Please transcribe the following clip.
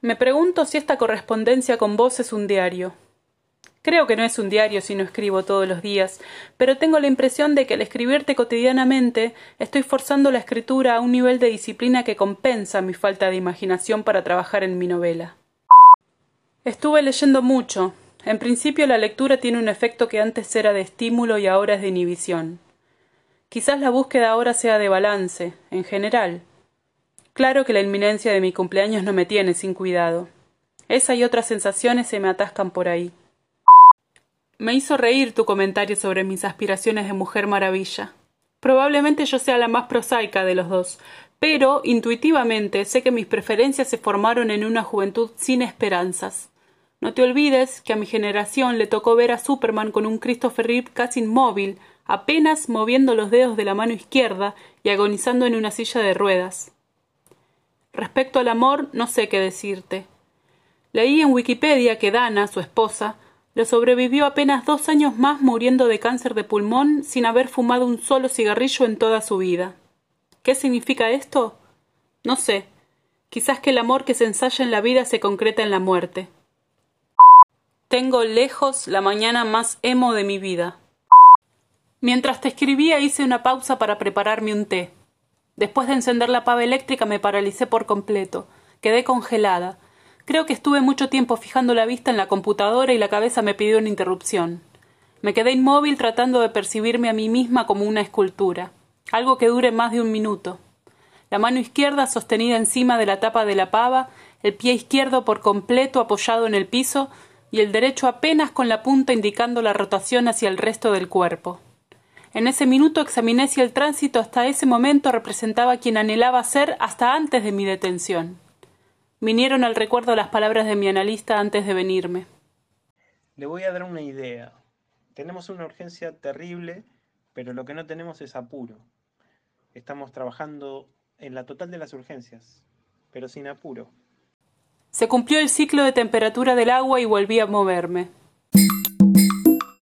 Me pregunto si esta correspondencia con vos es un diario. Creo que no es un diario si no escribo todos los días, pero tengo la impresión de que al escribirte cotidianamente estoy forzando la escritura a un nivel de disciplina que compensa mi falta de imaginación para trabajar en mi novela. Estuve leyendo mucho. En principio la lectura tiene un efecto que antes era de estímulo y ahora es de inhibición. Quizás la búsqueda ahora sea de balance, en general. Claro que la inminencia de mi cumpleaños no me tiene sin cuidado. Esa y otras sensaciones se me atascan por ahí. Me hizo reír tu comentario sobre mis aspiraciones de mujer maravilla. Probablemente yo sea la más prosaica de los dos, pero intuitivamente sé que mis preferencias se formaron en una juventud sin esperanzas. No te olvides que a mi generación le tocó ver a Superman con un Christopher Reeve casi inmóvil, apenas moviendo los dedos de la mano izquierda y agonizando en una silla de ruedas. Respecto al amor, no sé qué decirte. Leí en Wikipedia que Dana, su esposa, le sobrevivió apenas dos años más muriendo de cáncer de pulmón sin haber fumado un solo cigarrillo en toda su vida. ¿Qué significa esto? No sé. Quizás que el amor que se ensaya en la vida se concreta en la muerte. Tengo lejos la mañana más emo de mi vida. Mientras te escribía hice una pausa para prepararme un té. Después de encender la pava eléctrica me paralicé por completo. Quedé congelada. Creo que estuve mucho tiempo fijando la vista en la computadora y la cabeza me pidió una interrupción. Me quedé inmóvil tratando de percibirme a mí misma como una escultura, algo que dure más de un minuto. La mano izquierda sostenida encima de la tapa de la pava, el pie izquierdo por completo apoyado en el piso y el derecho apenas con la punta indicando la rotación hacia el resto del cuerpo. En ese minuto examiné si el tránsito hasta ese momento representaba quien anhelaba ser hasta antes de mi detención. Vinieron al recuerdo las palabras de mi analista antes de venirme. Le voy a dar una idea. Tenemos una urgencia terrible, pero lo que no tenemos es apuro. Estamos trabajando en la total de las urgencias, pero sin apuro. Se cumplió el ciclo de temperatura del agua y volví a moverme.